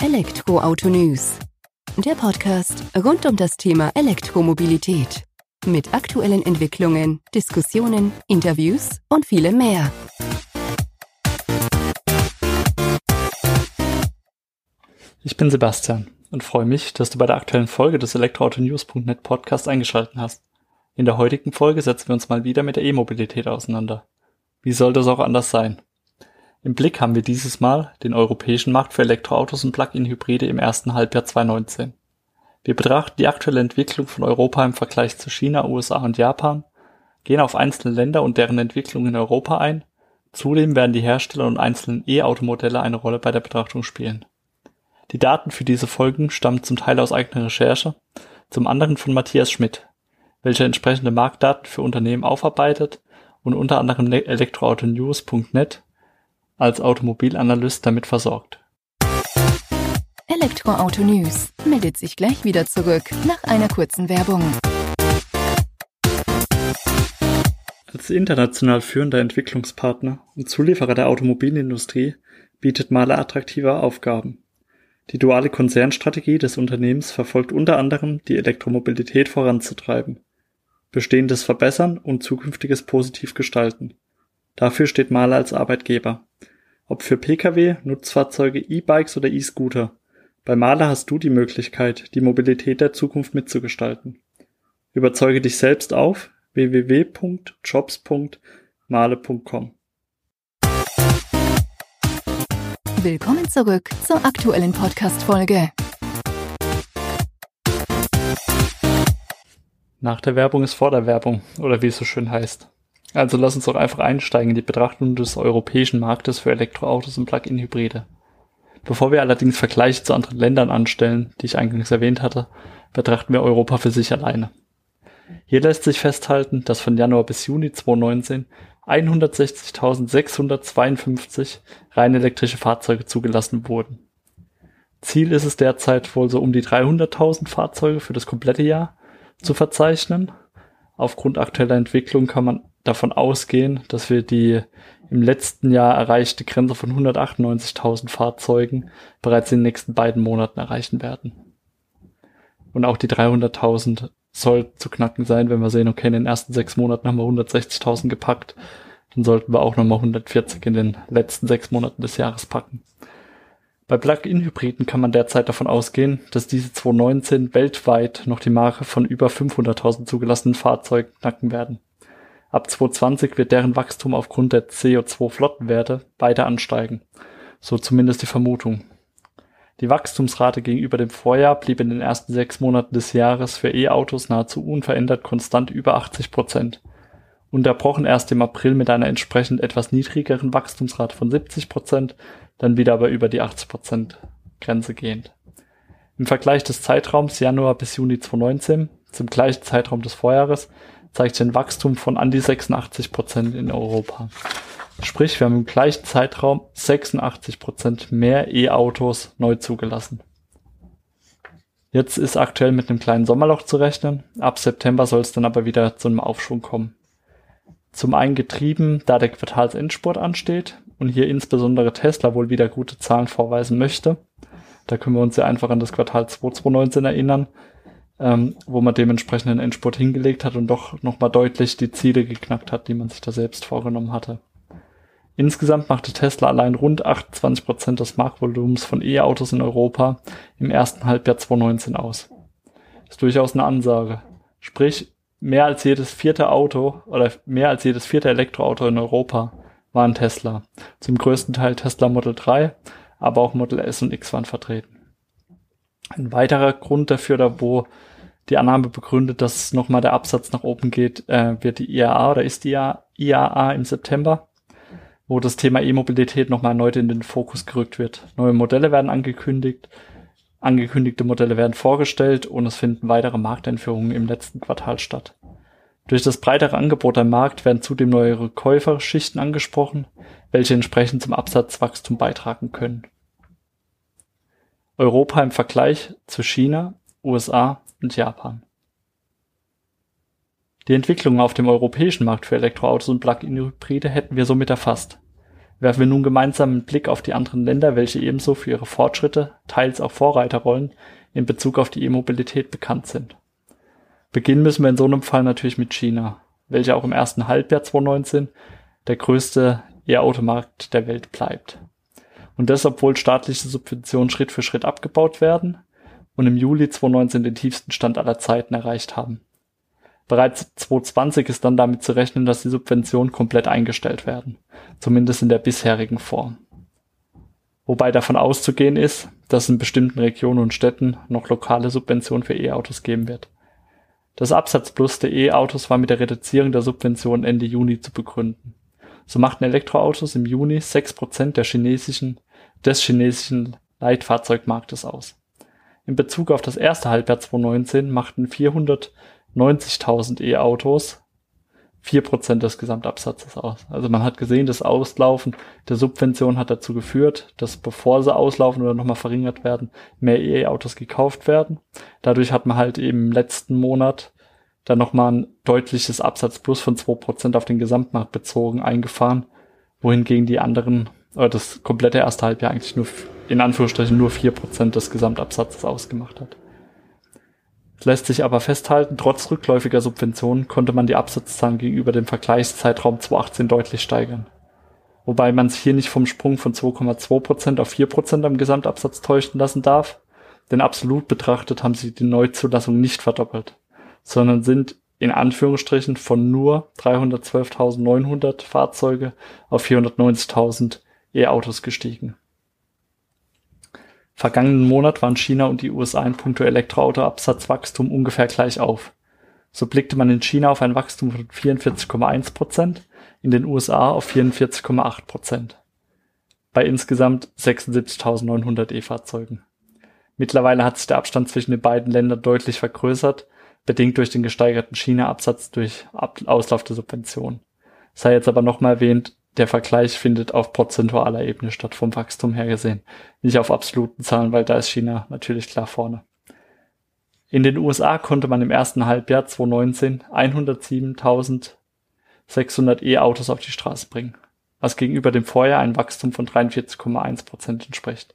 Elektroauto News. Der Podcast rund um das Thema Elektromobilität. Mit aktuellen Entwicklungen, Diskussionen, Interviews und vielem mehr. Ich bin Sebastian und freue mich, dass du bei der aktuellen Folge des Elektroautonews.net Podcast eingeschaltet hast. In der heutigen Folge setzen wir uns mal wieder mit der E-Mobilität auseinander. Wie soll das auch anders sein? Im Blick haben wir dieses Mal den europäischen Markt für Elektroautos und Plug-in-Hybride im ersten Halbjahr 2019. Wir betrachten die aktuelle Entwicklung von Europa im Vergleich zu China, USA und Japan, gehen auf einzelne Länder und deren Entwicklung in Europa ein. Zudem werden die Hersteller und einzelnen E-Automodelle eine Rolle bei der Betrachtung spielen. Die Daten für diese Folgen stammen zum Teil aus eigener Recherche, zum anderen von Matthias Schmidt, welcher entsprechende Marktdaten für Unternehmen aufarbeitet und unter anderem elektroautonews.net als Automobilanalyst damit versorgt. Elektroauto News meldet sich gleich wieder zurück nach einer kurzen Werbung. Als international führender Entwicklungspartner und Zulieferer der Automobilindustrie bietet Mahler attraktive Aufgaben. Die duale Konzernstrategie des Unternehmens verfolgt unter anderem, die Elektromobilität voranzutreiben, Bestehendes verbessern und Zukünftiges positiv gestalten. Dafür steht Mahler als Arbeitgeber. Ob für Pkw, Nutzfahrzeuge, E-Bikes oder E-Scooter. Bei Mahler hast du die Möglichkeit, die Mobilität der Zukunft mitzugestalten. Überzeuge dich selbst auf www.jobs.mahle.com. Willkommen zurück zur aktuellen Podcast-Folge. Nach der Werbung ist vor der Werbung, oder wie es so schön heißt. Also lass uns doch einfach einsteigen in die Betrachtung des europäischen Marktes für Elektroautos und Plug-in-Hybride. Bevor wir allerdings Vergleiche zu anderen Ländern anstellen, die ich eingangs erwähnt hatte, betrachten wir Europa für sich alleine. Hier lässt sich festhalten, dass von Januar bis Juni 2019 160.652 rein elektrische Fahrzeuge zugelassen wurden. Ziel ist es derzeit wohl so um die 300.000 Fahrzeuge für das komplette Jahr zu verzeichnen. Aufgrund aktueller Entwicklung kann man davon ausgehen, dass wir die im letzten Jahr erreichte Grenze von 198.000 Fahrzeugen bereits in den nächsten beiden Monaten erreichen werden. Und auch die 300.000 soll zu knacken sein, wenn wir sehen, okay, in den ersten sechs Monaten haben wir 160.000 gepackt, dann sollten wir auch nochmal 140 in den letzten sechs Monaten des Jahres packen. Bei Plug-in-Hybriden kann man derzeit davon ausgehen, dass diese 2019 weltweit noch die Marke von über 500.000 zugelassenen Fahrzeugen knacken werden. Ab 2020 wird deren Wachstum aufgrund der CO2-Flottenwerte weiter ansteigen. So zumindest die Vermutung. Die Wachstumsrate gegenüber dem Vorjahr blieb in den ersten sechs Monaten des Jahres für E-Autos nahezu unverändert konstant über 80 Prozent. Unterbrochen erst im April mit einer entsprechend etwas niedrigeren Wachstumsrate von 70 Prozent, dann wieder aber über die 80 Prozent Grenze gehend. Im Vergleich des Zeitraums Januar bis Juni 2019 zum gleichen Zeitraum des Vorjahres zeigt ein Wachstum von an die 86 Prozent in Europa. Sprich, wir haben im gleichen Zeitraum 86 Prozent mehr E-Autos neu zugelassen. Jetzt ist aktuell mit einem kleinen Sommerloch zu rechnen. Ab September soll es dann aber wieder zu einem Aufschwung kommen. Zum einen getrieben, da der Quartalsendspurt ansteht und hier insbesondere Tesla wohl wieder gute Zahlen vorweisen möchte. Da können wir uns ja einfach an das Quartal 2019 erinnern, ähm, wo man dementsprechend einen Endspurt hingelegt hat und doch nochmal deutlich die Ziele geknackt hat, die man sich da selbst vorgenommen hatte. Insgesamt machte Tesla allein rund 28 Prozent des Marktvolumens von E-Autos in Europa im ersten Halbjahr 2019 aus. Ist durchaus eine Ansage. Sprich, mehr als jedes vierte Auto oder mehr als jedes vierte Elektroauto in Europa war ein Tesla. Zum größten Teil Tesla Model 3, aber auch Model S und X waren vertreten. Ein weiterer Grund dafür, da wo die Annahme begründet, dass nochmal der Absatz nach oben geht, äh, wird die IAA oder ist die IAA im September, wo das Thema E-Mobilität nochmal erneut in den Fokus gerückt wird. Neue Modelle werden angekündigt, angekündigte Modelle werden vorgestellt und es finden weitere Markteinführungen im letzten Quartal statt. Durch das breitere Angebot am Markt werden zudem neuere Käuferschichten angesprochen, welche entsprechend zum Absatzwachstum beitragen können. Europa im Vergleich zu China, USA und Japan. Die Entwicklung auf dem europäischen Markt für Elektroautos und Plug-in-Hybride hätten wir somit erfasst. Werfen wir nun gemeinsam einen Blick auf die anderen Länder, welche ebenso für ihre Fortschritte, teils auch Vorreiterrollen in Bezug auf die E-Mobilität bekannt sind. Beginnen müssen wir in so einem Fall natürlich mit China, welcher auch im ersten Halbjahr 2019 der größte E-Automarkt der Welt bleibt. Und das, obwohl staatliche Subventionen Schritt für Schritt abgebaut werden und im Juli 2019 den tiefsten Stand aller Zeiten erreicht haben. Bereits 2020 ist dann damit zu rechnen, dass die Subventionen komplett eingestellt werden, zumindest in der bisherigen Form. Wobei davon auszugehen ist, dass in bestimmten Regionen und Städten noch lokale Subventionen für E-Autos geben wird. Das Absatzplus der E-Autos war mit der Reduzierung der Subventionen Ende Juni zu begründen. So machten Elektroautos im Juni 6% der chinesischen des chinesischen Leitfahrzeugmarktes aus. In Bezug auf das erste Halbjahr 2019 machten 490.000 E-Autos 4% des Gesamtabsatzes aus. Also man hat gesehen, das Auslaufen der Subvention hat dazu geführt, dass bevor sie auslaufen oder nochmal verringert werden, mehr E-Autos gekauft werden. Dadurch hat man halt eben im letzten Monat dann nochmal ein deutliches Absatzplus von 2% auf den Gesamtmarkt bezogen eingefahren, wohingegen die anderen das komplette erste Halbjahr eigentlich nur, in Anführungsstrichen, nur vier Prozent des Gesamtabsatzes ausgemacht hat. Es lässt sich aber festhalten, trotz rückläufiger Subventionen konnte man die Absatzzahlen gegenüber dem Vergleichszeitraum 2018 deutlich steigern. Wobei man sich hier nicht vom Sprung von 2,2 Prozent auf 4 Prozent am Gesamtabsatz täuschen lassen darf, denn absolut betrachtet haben sie die Neuzulassung nicht verdoppelt, sondern sind in Anführungsstrichen von nur 312.900 Fahrzeuge auf 490.000 E-Autos gestiegen. Vergangenen Monat waren China und die USA in puncto Elektroautoabsatzwachstum ungefähr gleich auf. So blickte man in China auf ein Wachstum von 44,1 Prozent, in den USA auf 44,8 Prozent. Bei insgesamt 76.900 E-Fahrzeugen. Mittlerweile hat sich der Abstand zwischen den beiden Ländern deutlich vergrößert, bedingt durch den gesteigerten China-Absatz durch Auslauf der Subventionen. Sei jetzt aber nochmal erwähnt, der Vergleich findet auf prozentualer Ebene statt, vom Wachstum her gesehen. Nicht auf absoluten Zahlen, weil da ist China natürlich klar vorne. In den USA konnte man im ersten Halbjahr 2019 107.600 E-Autos auf die Straße bringen, was gegenüber dem Vorjahr ein Wachstum von 43,1 Prozent entspricht.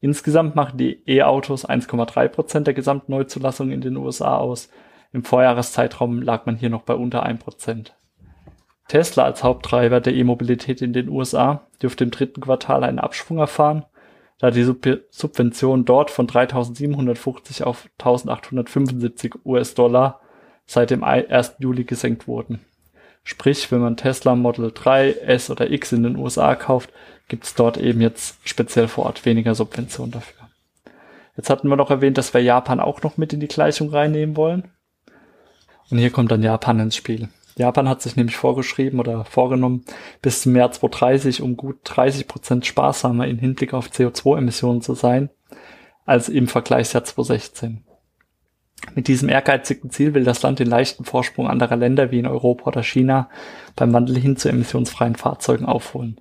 Insgesamt machen die E-Autos 1,3 Prozent der Gesamtneuzulassung in den USA aus. Im Vorjahreszeitraum lag man hier noch bei unter 1 Prozent. Tesla als Haupttreiber der E-Mobilität in den USA dürfte im dritten Quartal einen Abschwung erfahren, da die Sub Subventionen dort von 3.750 auf 1.875 US-Dollar seit dem 1. Juli gesenkt wurden. Sprich, wenn man Tesla Model 3, S oder X in den USA kauft, gibt es dort eben jetzt speziell vor Ort weniger Subventionen dafür. Jetzt hatten wir noch erwähnt, dass wir Japan auch noch mit in die Gleichung reinnehmen wollen. Und hier kommt dann Japan ins Spiel. Japan hat sich nämlich vorgeschrieben oder vorgenommen, bis zum Jahr 2030 um gut 30 Prozent sparsamer im Hinblick auf CO2-Emissionen zu sein, als im Vergleichsjahr 2016. Mit diesem ehrgeizigen Ziel will das Land den leichten Vorsprung anderer Länder wie in Europa oder China beim Wandel hin zu emissionsfreien Fahrzeugen aufholen.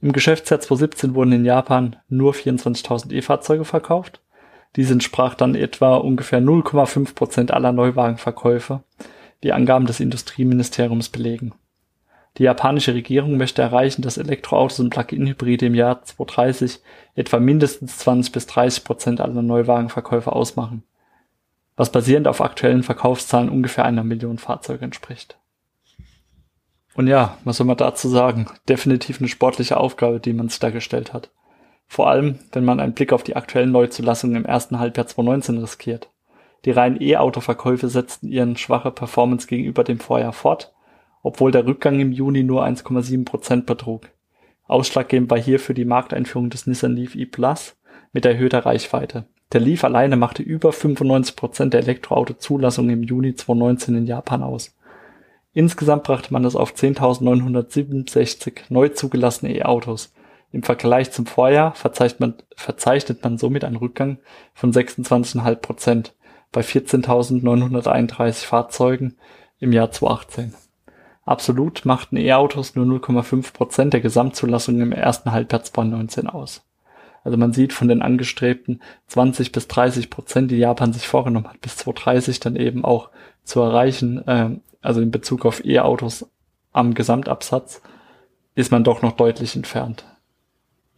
Im Geschäftsjahr 2017 wurden in Japan nur 24.000 E-Fahrzeuge verkauft. Dies entsprach dann etwa ungefähr 0,5 Prozent aller Neuwagenverkäufe die Angaben des Industrieministeriums belegen. Die japanische Regierung möchte erreichen, dass Elektroautos und Plug-in-Hybride im Jahr 2030 etwa mindestens 20 bis 30 Prozent aller Neuwagenverkäufe ausmachen, was basierend auf aktuellen Verkaufszahlen ungefähr einer Million Fahrzeuge entspricht. Und ja, was soll man dazu sagen? Definitiv eine sportliche Aufgabe, die man sich da gestellt hat. Vor allem, wenn man einen Blick auf die aktuellen Neuzulassungen im ersten Halbjahr 2019 riskiert. Die reinen E-Auto-Verkäufe setzten ihren schwache Performance gegenüber dem Vorjahr fort, obwohl der Rückgang im Juni nur 1,7 Prozent betrug. Ausschlaggebend war hierfür die Markteinführung des Nissan Leaf E-Plus mit erhöhter Reichweite. Der Leaf alleine machte über 95 Prozent der Elektroauto-Zulassungen im Juni 2019 in Japan aus. Insgesamt brachte man es auf 10.967 neu zugelassene E-Autos. Im Vergleich zum Vorjahr verzeichnet man, verzeichnet man somit einen Rückgang von 26,5 Prozent bei 14.931 Fahrzeugen im Jahr 2018. Absolut machten E-Autos nur 0,5 Prozent der Gesamtzulassung im ersten Halbjahr 2019 aus. Also man sieht von den angestrebten 20 bis 30 Prozent, die Japan sich vorgenommen hat, bis 2030 dann eben auch zu erreichen, äh, also in Bezug auf E-Autos am Gesamtabsatz, ist man doch noch deutlich entfernt.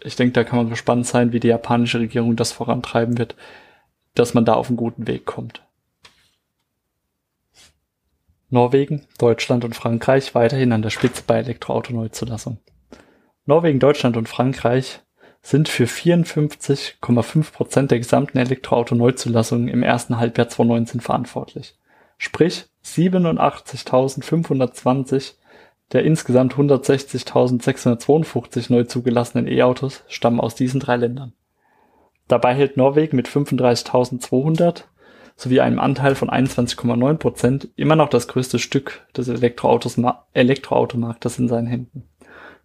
Ich denke, da kann man gespannt sein, wie die japanische Regierung das vorantreiben wird, dass man da auf einen guten Weg kommt. Norwegen, Deutschland und Frankreich weiterhin an der Spitze bei Elektroauto-Neuzulassung. Norwegen, Deutschland und Frankreich sind für 54,5 Prozent der gesamten Elektroauto-Neuzulassungen im ersten Halbjahr 2019 verantwortlich. Sprich 87.520 der insgesamt 160.652 neu zugelassenen E-Autos stammen aus diesen drei Ländern. Dabei hält Norwegen mit 35.200 sowie einem Anteil von 21,9 Prozent immer noch das größte Stück des Elektroautos Elektroautomarktes in seinen Händen.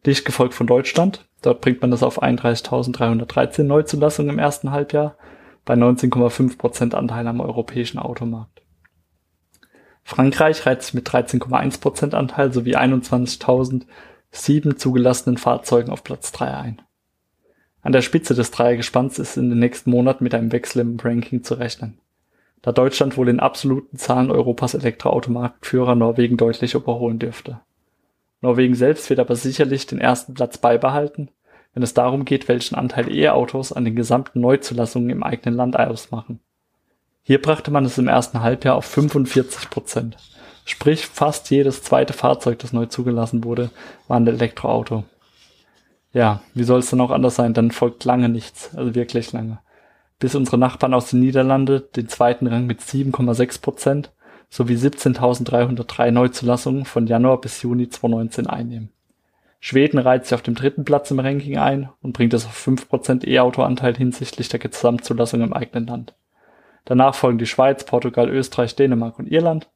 Dicht gefolgt von Deutschland. Dort bringt man das auf 31.313 Neuzulassungen im ersten Halbjahr bei 19,5 Prozent Anteil am europäischen Automarkt. Frankreich sich mit 13,1 Prozent Anteil sowie 21.007 zugelassenen Fahrzeugen auf Platz 3 ein. An der Spitze des Dreiergespanns ist in den nächsten Monaten mit einem Wechsel im Ranking zu rechnen, da Deutschland wohl in absoluten Zahlen Europas Elektroautomarktführer Norwegen deutlich überholen dürfte. Norwegen selbst wird aber sicherlich den ersten Platz beibehalten, wenn es darum geht, welchen Anteil E-Autos an den gesamten Neuzulassungen im eigenen Land ausmachen. Hier brachte man es im ersten Halbjahr auf 45 Prozent. Sprich, fast jedes zweite Fahrzeug, das neu zugelassen wurde, war ein Elektroauto. Ja, wie soll es dann auch anders sein? Dann folgt lange nichts, also wirklich lange. Bis unsere Nachbarn aus den Niederlanden den zweiten Rang mit 7,6 Prozent sowie 17.303 Neuzulassungen von Januar bis Juni 2019 einnehmen. Schweden reiht sich auf dem dritten Platz im Ranking ein und bringt es auf 5% E-Auto-Anteil hinsichtlich der Gesamtzulassung im eigenen Land. Danach folgen die Schweiz, Portugal, Österreich, Dänemark und Irland,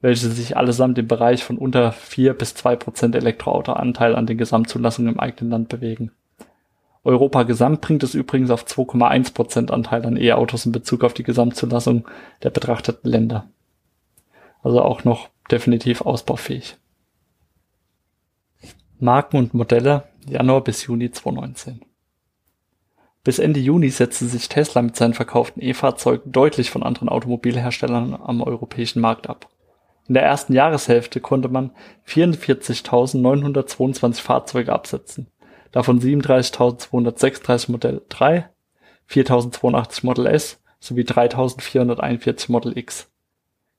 welche sich allesamt im Bereich von unter 4 bis 2% Elektroauto-Anteil an den Gesamtzulassungen im eigenen Land bewegen. Europa gesamt bringt es übrigens auf 2,1% Anteil an E-Autos in Bezug auf die Gesamtzulassung der betrachteten Länder. Also auch noch definitiv ausbaufähig. Marken und Modelle Januar bis Juni 2019. Bis Ende Juni setzte sich Tesla mit seinen verkauften E-Fahrzeugen deutlich von anderen Automobilherstellern am europäischen Markt ab. In der ersten Jahreshälfte konnte man 44.922 Fahrzeuge absetzen, davon 37.236 Modell 3, 4.082 Model S sowie 3.441 Model X.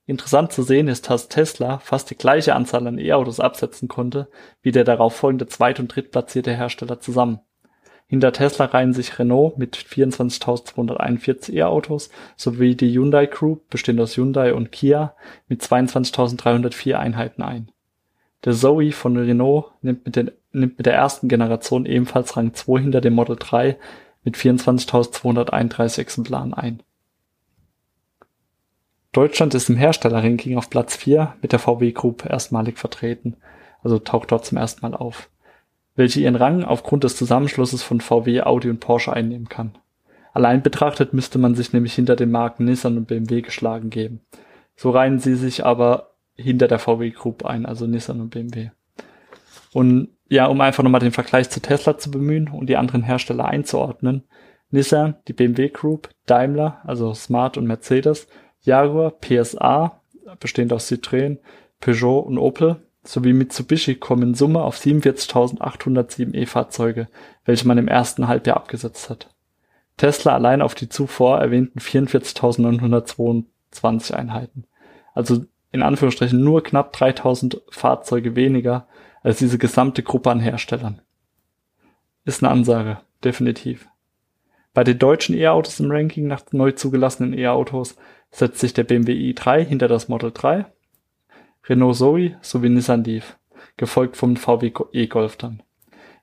Interessant zu sehen ist, dass Tesla fast die gleiche Anzahl an E-Autos absetzen konnte wie der darauffolgende zweit- und drittplatzierte Hersteller zusammen. Hinter Tesla reihen sich Renault mit 24.241 E-Autos sowie die Hyundai Group, bestehend aus Hyundai und Kia, mit 22.304 Einheiten ein. Der Zoe von Renault nimmt mit, den, nimmt mit der ersten Generation ebenfalls Rang 2 hinter dem Model 3 mit 24.231 Exemplaren ein Deutschland ist im Herstellerranking auf Platz 4 mit der VW Group erstmalig vertreten, also taucht dort zum ersten Mal auf, welche ihren Rang aufgrund des Zusammenschlusses von VW, Audi und Porsche einnehmen kann. Allein betrachtet müsste man sich nämlich hinter den Marken Nissan und BMW geschlagen geben. So reihen sie sich aber hinter der VW Group ein, also Nissan und BMW. Und ja, um einfach nochmal den Vergleich zu Tesla zu bemühen und die anderen Hersteller einzuordnen. Nissan, die BMW Group, Daimler, also Smart und Mercedes Jaguar PSA, bestehend aus Citroën, Peugeot und Opel, sowie Mitsubishi kommen in Summe auf 47.807 E-Fahrzeuge, welche man im ersten Halbjahr abgesetzt hat. Tesla allein auf die zuvor erwähnten 44.922 Einheiten. Also in Anführungsstrichen nur knapp 3000 Fahrzeuge weniger als diese gesamte Gruppe an Herstellern. Ist eine Ansage, definitiv. Bei den deutschen E-Autos im Ranking nach neu zugelassenen E-Autos setzt sich der BMW i3 hinter das Model 3, Renault Zoe sowie Nissan Leaf, gefolgt vom VW e-Golf dann.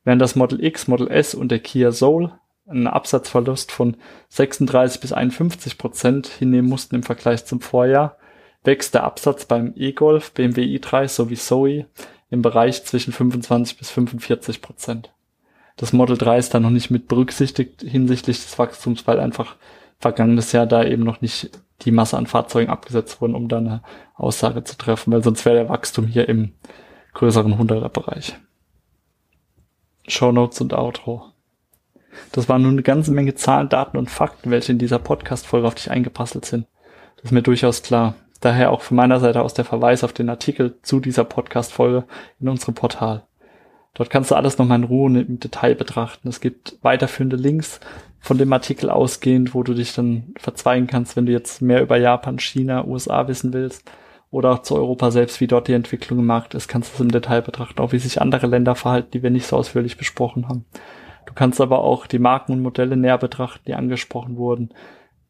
Während das Model X, Model S und der Kia Soul einen Absatzverlust von 36 bis 51 Prozent hinnehmen mussten im Vergleich zum Vorjahr, wächst der Absatz beim e-Golf, BMW i3 sowie Zoe im Bereich zwischen 25 bis 45 Prozent. Das Model 3 ist da noch nicht mit berücksichtigt hinsichtlich des Wachstums, weil einfach vergangenes Jahr da eben noch nicht die Masse an Fahrzeugen abgesetzt wurden, um da eine Aussage zu treffen, weil sonst wäre der Wachstum hier im größeren 100er Bereich. Show Notes und Outro. Das waren nun eine ganze Menge Zahlen, Daten und Fakten, welche in dieser Podcast-Folge auf dich eingepasselt sind. Das ist mir durchaus klar. Daher auch von meiner Seite aus der Verweis auf den Artikel zu dieser Podcast-Folge in unserem Portal. Dort kannst du alles nochmal in Ruhe im Detail betrachten. Es gibt weiterführende Links von dem Artikel ausgehend, wo du dich dann verzweigen kannst, wenn du jetzt mehr über Japan, China, USA wissen willst oder auch zu Europa selbst, wie dort die Entwicklung im Markt ist, kannst du es im Detail betrachten, auch wie sich andere Länder verhalten, die wir nicht so ausführlich besprochen haben. Du kannst aber auch die Marken und Modelle näher betrachten, die angesprochen wurden,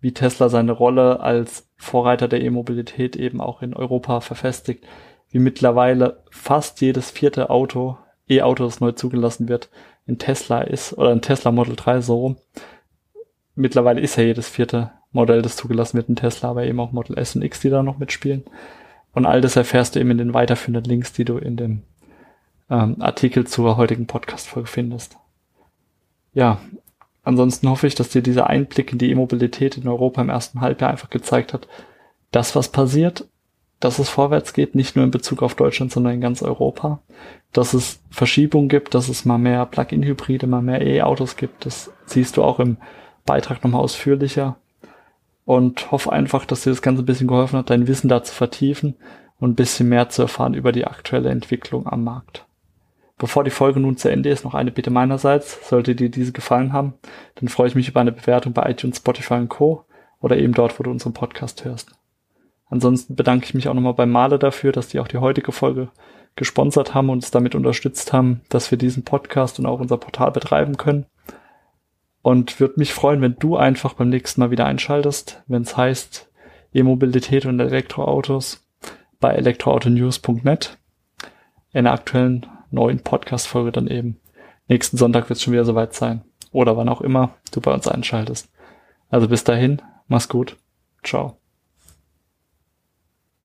wie Tesla seine Rolle als Vorreiter der E-Mobilität eben auch in Europa verfestigt, wie mittlerweile fast jedes vierte Auto E-Auto, das neu zugelassen wird, in Tesla ist, oder ein Tesla Model 3 so rum. Mittlerweile ist ja jedes vierte Modell, das zugelassen wird, in Tesla, aber eben auch Model S und X, die da noch mitspielen. Und all das erfährst du eben in den weiterführenden Links, die du in dem ähm, Artikel zur heutigen Podcast-Folge findest. Ja, ansonsten hoffe ich, dass dir dieser Einblick in die E-Mobilität in Europa im ersten Halbjahr einfach gezeigt hat, dass was passiert dass es vorwärts geht, nicht nur in Bezug auf Deutschland, sondern in ganz Europa. Dass es Verschiebungen gibt, dass es mal mehr Plug-in-Hybride, mal mehr E-Autos gibt. Das siehst du auch im Beitrag nochmal ausführlicher. Und hoffe einfach, dass dir das Ganze ein bisschen geholfen hat, dein Wissen da zu vertiefen und ein bisschen mehr zu erfahren über die aktuelle Entwicklung am Markt. Bevor die Folge nun zu Ende ist, noch eine Bitte meinerseits. Sollte dir diese gefallen haben, dann freue ich mich über eine Bewertung bei iTunes, Spotify und Co. oder eben dort, wo du unseren Podcast hörst. Ansonsten bedanke ich mich auch nochmal bei Male dafür, dass die auch die heutige Folge gesponsert haben und uns damit unterstützt haben, dass wir diesen Podcast und auch unser Portal betreiben können. Und würde mich freuen, wenn du einfach beim nächsten Mal wieder einschaltest, wenn es heißt E-Mobilität und Elektroautos bei elektroautonews.net. In der aktuellen neuen Podcast-Folge dann eben. Nächsten Sonntag wird es schon wieder soweit sein. Oder wann auch immer du bei uns einschaltest. Also bis dahin, mach's gut. Ciao.